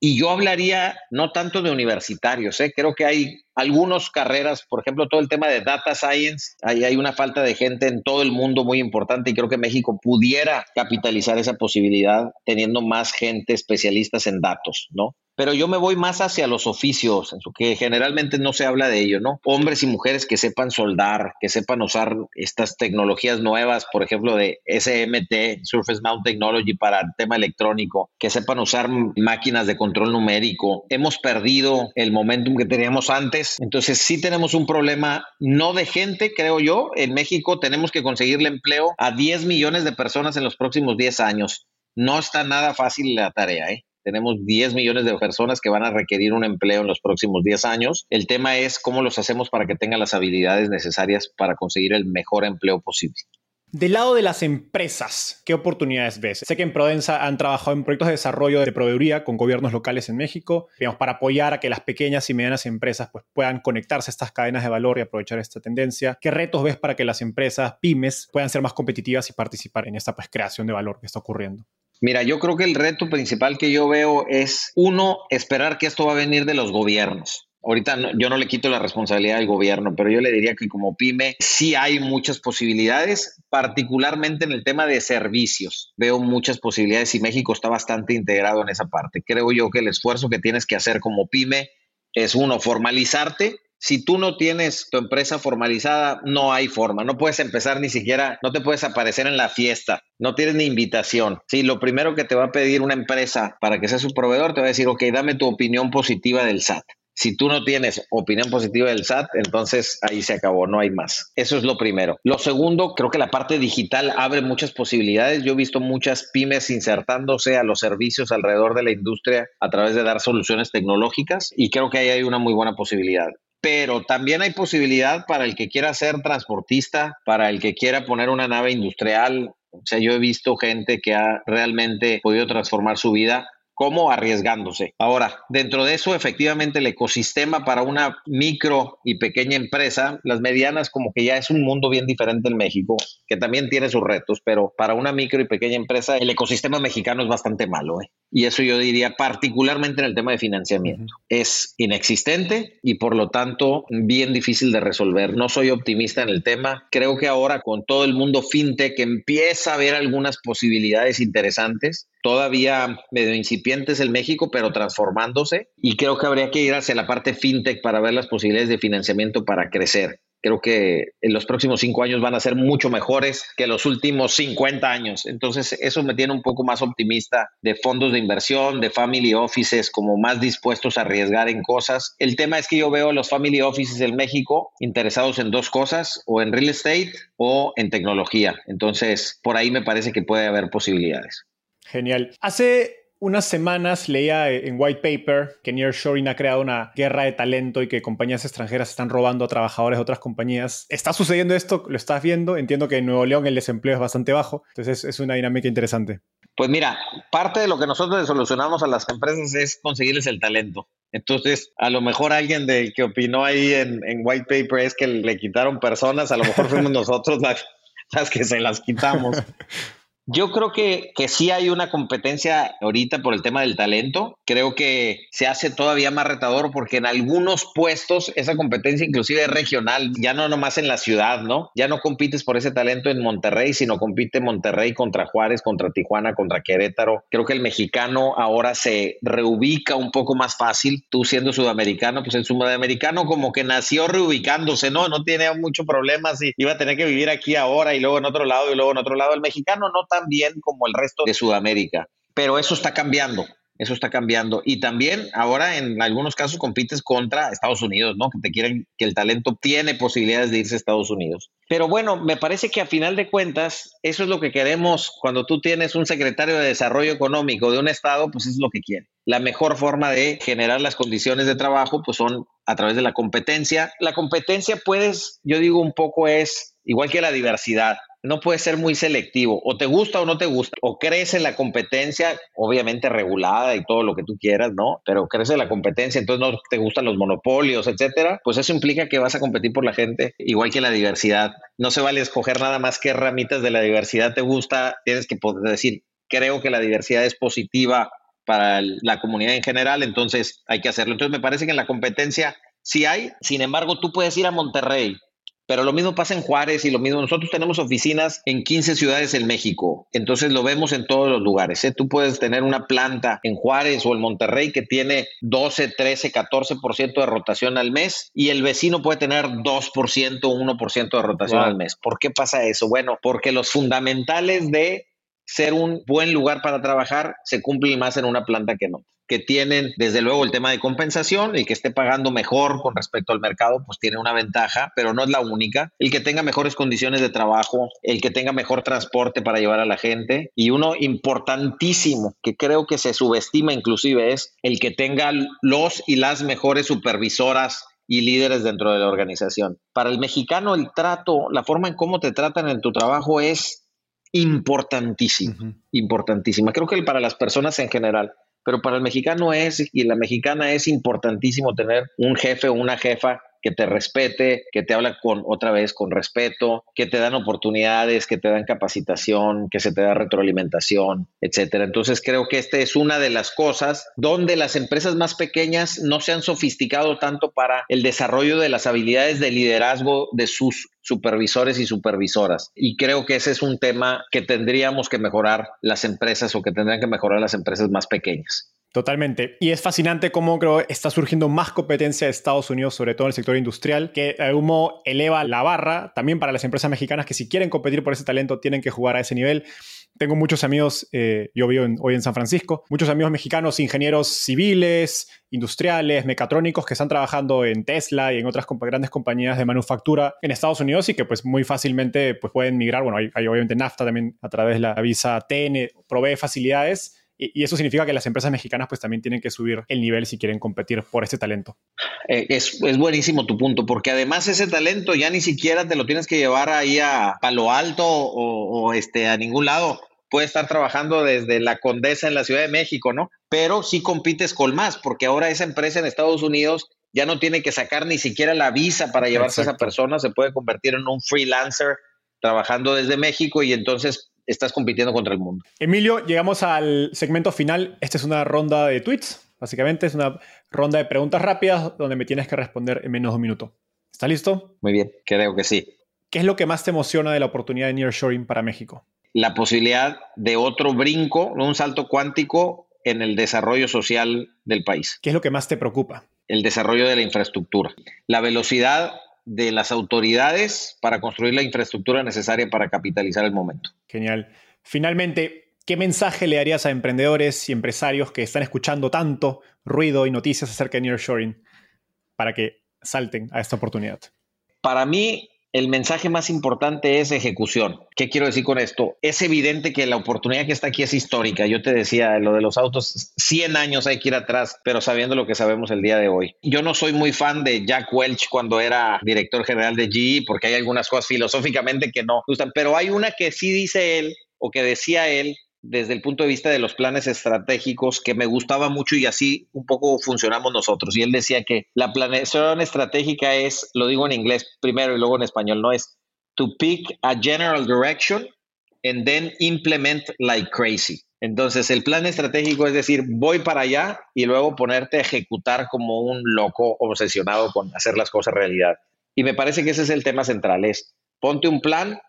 Y yo hablaría no tanto de universitarios, ¿eh? creo que hay algunas carreras, por ejemplo, todo el tema de data science, ahí hay una falta de gente en todo el mundo muy importante y creo que México pudiera capitalizar esa posibilidad teniendo más gente especialistas en datos, ¿no? Pero yo me voy más hacia los oficios, que generalmente no se habla de ello, ¿no? Hombres y mujeres que sepan soldar, que sepan usar estas tecnologías nuevas, por ejemplo, de SMT, Surface Mount Technology para el tema electrónico, que sepan usar máquinas de control numérico. Hemos perdido el momentum que teníamos antes, entonces sí tenemos un problema, no de gente, creo yo, en México tenemos que conseguirle empleo a 10 millones de personas en los próximos 10 años. No está nada fácil la tarea, ¿eh? Tenemos 10 millones de personas que van a requerir un empleo en los próximos 10 años. El tema es cómo los hacemos para que tengan las habilidades necesarias para conseguir el mejor empleo posible. Del lado de las empresas, ¿qué oportunidades ves? Sé que en Prodensa han trabajado en proyectos de desarrollo de proveeduría con gobiernos locales en México, digamos, para apoyar a que las pequeñas y medianas empresas pues, puedan conectarse a estas cadenas de valor y aprovechar esta tendencia. ¿Qué retos ves para que las empresas pymes puedan ser más competitivas y participar en esta pues, creación de valor que está ocurriendo? Mira, yo creo que el reto principal que yo veo es, uno, esperar que esto va a venir de los gobiernos. Ahorita yo no le quito la responsabilidad al gobierno, pero yo le diría que como pyme sí hay muchas posibilidades, particularmente en el tema de servicios. Veo muchas posibilidades y México está bastante integrado en esa parte. Creo yo que el esfuerzo que tienes que hacer como pyme es uno, formalizarte si tú no tienes tu empresa formalizada, no hay forma. No puedes empezar ni siquiera, no te puedes aparecer en la fiesta. No tienes ni invitación. Sí, lo primero que te va a pedir una empresa para que sea su proveedor, te va a decir, ok, dame tu opinión positiva del SAT. Si tú no tienes opinión positiva del SAT, entonces ahí se acabó, no hay más. Eso es lo primero. Lo segundo, creo que la parte digital abre muchas posibilidades. Yo he visto muchas pymes insertándose a los servicios alrededor de la industria a través de dar soluciones tecnológicas y creo que ahí hay una muy buena posibilidad pero también hay posibilidad para el que quiera ser transportista, para el que quiera poner una nave industrial. O sea, yo he visto gente que ha realmente podido transformar su vida como arriesgándose. Ahora, dentro de eso, efectivamente, el ecosistema para una micro y pequeña empresa, las medianas como que ya es un mundo bien diferente en México, que también tiene sus retos, pero para una micro y pequeña empresa, el ecosistema mexicano es bastante malo. ¿eh? Y eso yo diría particularmente en el tema de financiamiento. Es inexistente y por lo tanto bien difícil de resolver. No soy optimista en el tema. Creo que ahora con todo el mundo fintech empieza a haber algunas posibilidades interesantes todavía medio incipientes en México, pero transformándose. Y creo que habría que ir hacia la parte fintech para ver las posibilidades de financiamiento para crecer. Creo que en los próximos cinco años van a ser mucho mejores que los últimos 50 años. Entonces, eso me tiene un poco más optimista de fondos de inversión, de family offices, como más dispuestos a arriesgar en cosas. El tema es que yo veo a los family offices en México interesados en dos cosas, o en real estate o en tecnología. Entonces, por ahí me parece que puede haber posibilidades. Genial. Hace unas semanas leía en White Paper que Nearshoring ha creado una guerra de talento y que compañías extranjeras están robando a trabajadores de otras compañías. ¿Está sucediendo esto? ¿Lo estás viendo? Entiendo que en Nuevo León el desempleo es bastante bajo, entonces es una dinámica interesante. Pues mira, parte de lo que nosotros le solucionamos a las empresas es conseguirles el talento. Entonces, a lo mejor alguien de que opinó ahí en, White Paper es que le quitaron personas, a lo mejor fuimos nosotros las, las que se las quitamos. Yo creo que, que sí hay una competencia ahorita por el tema del talento. Creo que se hace todavía más retador porque en algunos puestos esa competencia inclusive es regional, ya no nomás en la ciudad, ¿no? Ya no compites por ese talento en Monterrey, sino compite Monterrey contra Juárez, contra Tijuana, contra Querétaro. Creo que el mexicano ahora se reubica un poco más fácil. Tú siendo sudamericano, pues el sudamericano como que nació reubicándose, ¿no? No tiene mucho problema si iba a tener que vivir aquí ahora y luego en otro lado y luego en otro lado. El mexicano no tan bien como el resto de Sudamérica. Pero eso está cambiando, eso está cambiando. Y también ahora en algunos casos compites contra Estados Unidos, ¿no? Que te quieren, que el talento tiene posibilidades de irse a Estados Unidos. Pero bueno, me parece que a final de cuentas, eso es lo que queremos cuando tú tienes un secretario de Desarrollo Económico de un estado, pues es lo que quiere. La mejor forma de generar las condiciones de trabajo, pues son a través de la competencia. La competencia, puedes, yo digo un poco es igual que la diversidad no puedes ser muy selectivo. O te gusta o no te gusta. O crees en la competencia, obviamente regulada y todo lo que tú quieras, ¿no? Pero crees en la competencia, entonces no te gustan los monopolios, etcétera. Pues eso implica que vas a competir por la gente, igual que la diversidad. No se vale escoger nada más que ramitas de la diversidad te gusta. Tienes que poder decir, creo que la diversidad es positiva para la comunidad en general, entonces hay que hacerlo. Entonces me parece que en la competencia sí hay. Sin embargo, tú puedes ir a Monterrey pero lo mismo pasa en Juárez y lo mismo. Nosotros tenemos oficinas en 15 ciudades en México, entonces lo vemos en todos los lugares. ¿eh? Tú puedes tener una planta en Juárez o en Monterrey que tiene 12, 13, 14% de rotación al mes y el vecino puede tener 2%, 1% de rotación al mes. ¿Por qué pasa eso? Bueno, porque los fundamentales de ser un buen lugar para trabajar se cumplen más en una planta que no que tienen desde luego el tema de compensación, y que esté pagando mejor con respecto al mercado, pues tiene una ventaja, pero no es la única. El que tenga mejores condiciones de trabajo, el que tenga mejor transporte para llevar a la gente y uno importantísimo que creo que se subestima inclusive es el que tenga los y las mejores supervisoras y líderes dentro de la organización. Para el mexicano el trato, la forma en cómo te tratan en tu trabajo es importantísima, importantísima. Creo que para las personas en general pero para el mexicano es y la mexicana es importantísimo tener un jefe o una jefa que te respete, que te habla con otra vez con respeto, que te dan oportunidades, que te dan capacitación, que se te da retroalimentación, etcétera. Entonces creo que esta es una de las cosas donde las empresas más pequeñas no se han sofisticado tanto para el desarrollo de las habilidades de liderazgo de sus supervisores y supervisoras. Y creo que ese es un tema que tendríamos que mejorar las empresas o que tendrían que mejorar las empresas más pequeñas. Totalmente. Y es fascinante cómo creo está surgiendo más competencia de Estados Unidos, sobre todo en el sector industrial, que de algún eleva la barra también para las empresas mexicanas que si quieren competir por ese talento tienen que jugar a ese nivel. Tengo muchos amigos, eh, yo vivo hoy en San Francisco, muchos amigos mexicanos, ingenieros civiles, industriales, mecatrónicos que están trabajando en Tesla y en otras grandes compañías de manufactura en Estados Unidos y que pues muy fácilmente pues, pueden migrar. Bueno, hay, hay obviamente NAFTA también a través de la visa TN, provee facilidades y eso significa que las empresas mexicanas pues también tienen que subir el nivel si quieren competir por ese talento. Eh, es, buenísimo tu punto, porque además ese talento ya ni siquiera te lo tienes que llevar ahí a Palo Alto o, este, a ningún lado. Puede estar trabajando desde la Condesa en la Ciudad de México, ¿no? Pero sí compites con más, porque ahora esa empresa en Estados Unidos ya no tiene que sacar ni siquiera la visa para llevarse a esa persona, se puede convertir en un freelancer trabajando desde México y entonces estás compitiendo contra el mundo. Emilio, llegamos al segmento final. Esta es una ronda de tweets. Básicamente es una ronda de preguntas rápidas donde me tienes que responder en menos de un minuto. ¿Está listo? Muy bien, creo que sí. ¿Qué es lo que más te emociona de la oportunidad de nearshoring para México? La posibilidad de otro brinco, un salto cuántico en el desarrollo social del país. ¿Qué es lo que más te preocupa? El desarrollo de la infraestructura. La velocidad de las autoridades para construir la infraestructura necesaria para capitalizar el momento. Genial. Finalmente, ¿qué mensaje le darías a emprendedores y empresarios que están escuchando tanto ruido y noticias acerca de nearshoring para que salten a esta oportunidad? Para mí, el mensaje más importante es ejecución. ¿Qué quiero decir con esto? Es evidente que la oportunidad que está aquí es histórica. Yo te decía, lo de los autos, 100 años hay que ir atrás, pero sabiendo lo que sabemos el día de hoy. Yo no soy muy fan de Jack Welch cuando era director general de GE, porque hay algunas cosas filosóficamente que no gustan, pero hay una que sí dice él o que decía él, desde el punto de vista de los planes estratégicos que me gustaba mucho y así un poco funcionamos nosotros. Y él decía que la planeación estratégica es, lo digo en inglés primero y luego en español, no es to pick a general direction and then implement like crazy. Entonces, el plan estratégico es decir, voy para allá y luego ponerte a ejecutar como un loco obsesionado con hacer las cosas realidad. Y me parece que ese es el tema central, es ponte un plan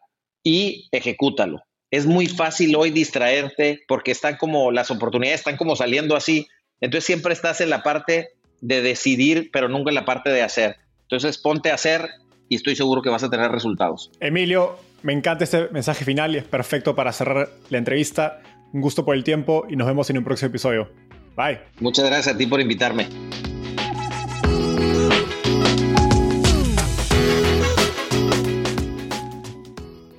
y ejecútalo es muy fácil hoy distraerte porque están como las oportunidades están como saliendo así. Entonces siempre estás en la parte de decidir, pero nunca en la parte de hacer. Entonces ponte a hacer y estoy seguro que vas a tener resultados. Emilio, me encanta este mensaje final y es perfecto para cerrar la entrevista. Un gusto por el tiempo y nos vemos en un próximo episodio. Bye. Muchas gracias a ti por invitarme.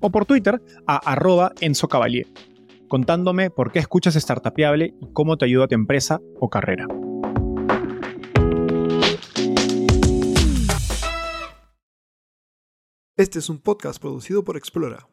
o por Twitter a arroba Enzo Cavalier, contándome por qué escuchas Startupiable y cómo te ayuda a tu empresa o carrera. Este es un podcast producido por Explora.